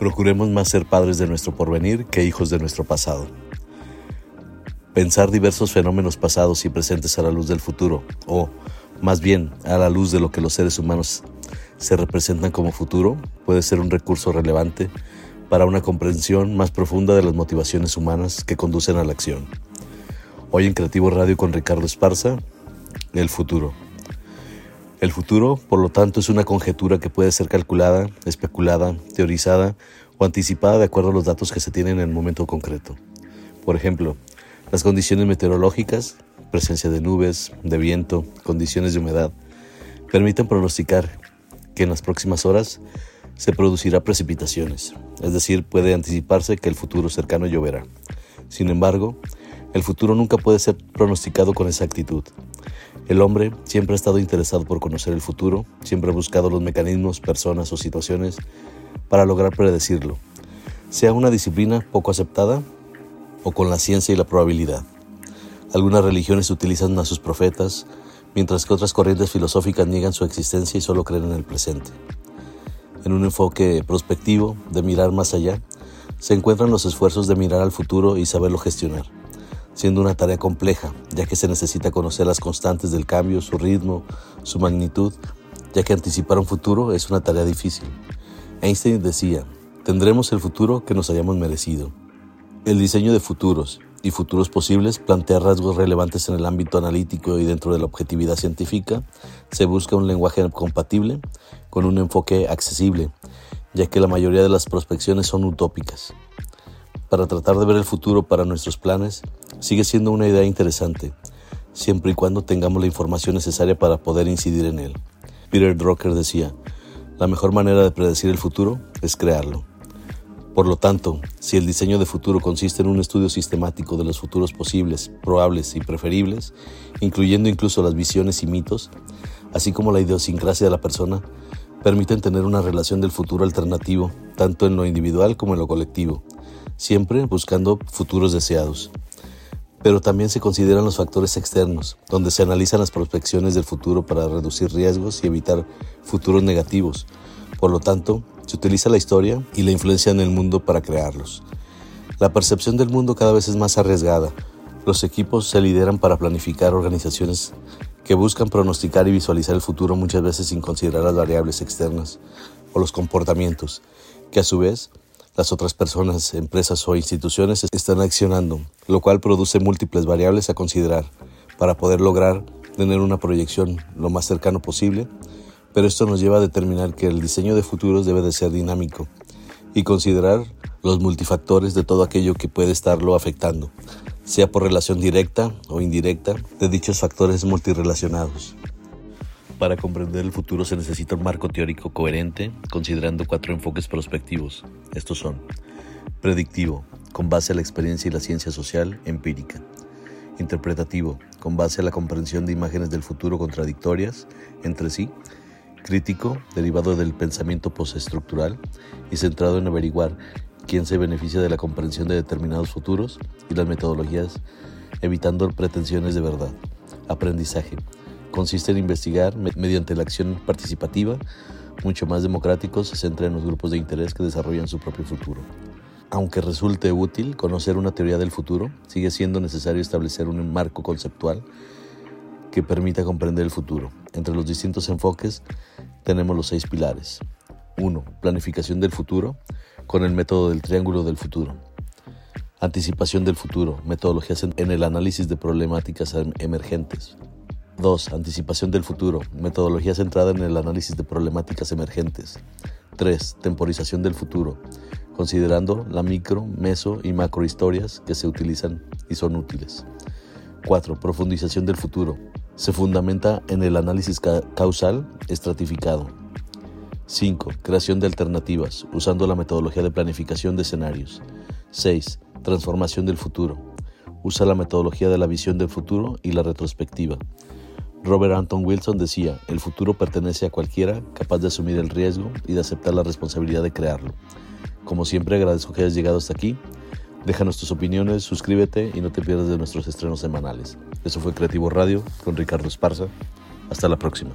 Procuremos más ser padres de nuestro porvenir que hijos de nuestro pasado. Pensar diversos fenómenos pasados y presentes a la luz del futuro, o, más bien, a la luz de lo que los seres humanos se representan como futuro, puede ser un recurso relevante para una comprensión más profunda de las motivaciones humanas que conducen a la acción. Hoy en Creativo Radio con Ricardo Esparza, el futuro. El futuro, por lo tanto, es una conjetura que puede ser calculada, especulada, teorizada o anticipada de acuerdo a los datos que se tienen en el momento concreto. Por ejemplo, las condiciones meteorológicas, presencia de nubes, de viento, condiciones de humedad, permiten pronosticar que en las próximas horas se producirá precipitaciones, es decir, puede anticiparse que el futuro cercano lloverá. Sin embargo, el futuro nunca puede ser pronosticado con exactitud. El hombre siempre ha estado interesado por conocer el futuro, siempre ha buscado los mecanismos, personas o situaciones para lograr predecirlo, sea una disciplina poco aceptada o con la ciencia y la probabilidad. Algunas religiones utilizan a sus profetas, mientras que otras corrientes filosóficas niegan su existencia y solo creen en el presente. En un enfoque prospectivo, de mirar más allá, se encuentran los esfuerzos de mirar al futuro y saberlo gestionar siendo una tarea compleja, ya que se necesita conocer las constantes del cambio, su ritmo, su magnitud, ya que anticipar un futuro es una tarea difícil. Einstein decía, tendremos el futuro que nos hayamos merecido. El diseño de futuros y futuros posibles plantea rasgos relevantes en el ámbito analítico y dentro de la objetividad científica. Se busca un lenguaje compatible con un enfoque accesible, ya que la mayoría de las prospecciones son utópicas para tratar de ver el futuro para nuestros planes sigue siendo una idea interesante, siempre y cuando tengamos la información necesaria para poder incidir en él. Peter Drucker decía, la mejor manera de predecir el futuro es crearlo. Por lo tanto, si el diseño de futuro consiste en un estudio sistemático de los futuros posibles, probables y preferibles, incluyendo incluso las visiones y mitos, así como la idiosincrasia de la persona, permiten tener una relación del futuro alternativo, tanto en lo individual como en lo colectivo, siempre buscando futuros deseados. Pero también se consideran los factores externos, donde se analizan las prospecciones del futuro para reducir riesgos y evitar futuros negativos. Por lo tanto, se utiliza la historia y la influencia en el mundo para crearlos. La percepción del mundo cada vez es más arriesgada. Los equipos se lideran para planificar organizaciones que buscan pronosticar y visualizar el futuro muchas veces sin considerar las variables externas o los comportamientos, que a su vez las otras personas, empresas o instituciones están accionando, lo cual produce múltiples variables a considerar para poder lograr tener una proyección lo más cercano posible, pero esto nos lleva a determinar que el diseño de futuros debe de ser dinámico y considerar los multifactores de todo aquello que puede estarlo afectando, sea por relación directa o indirecta de dichos factores multirelacionados. Para comprender el futuro se necesita un marco teórico coherente, considerando cuatro enfoques prospectivos. Estos son predictivo, con base a la experiencia y la ciencia social empírica. Interpretativo, con base a la comprensión de imágenes del futuro contradictorias entre sí. Crítico, derivado del pensamiento postestructural y centrado en averiguar quién se beneficia de la comprensión de determinados futuros y las metodologías, evitando pretensiones de verdad. Aprendizaje, consiste en investigar mediante la acción participativa, mucho más democrático, se centra en los grupos de interés que desarrollan su propio futuro. Aunque resulte útil conocer una teoría del futuro, sigue siendo necesario establecer un marco conceptual que permita comprender el futuro. Entre los distintos enfoques tenemos los seis pilares. 1. Planificación del futuro con el método del triángulo del futuro. Anticipación del futuro, metodologías en el análisis de problemáticas em-, emergentes. 2. Anticipación del futuro. Metodología centrada en el análisis de problemáticas emergentes. 3. Temporización del futuro. Considerando la micro, meso y macro historias que se utilizan y son útiles. 4. Profundización del futuro. Se fundamenta en el análisis causal estratificado. 5. Creación de alternativas, usando la metodología de planificación de escenarios. 6. Transformación del futuro. Usa la metodología de la visión del futuro y la retrospectiva. Robert Anton Wilson decía, el futuro pertenece a cualquiera capaz de asumir el riesgo y de aceptar la responsabilidad de crearlo. Como siempre agradezco que hayas llegado hasta aquí. Déjanos tus opiniones, suscríbete y no te pierdas de nuestros estrenos semanales. Eso fue Creativo Radio con Ricardo Esparza. Hasta la próxima.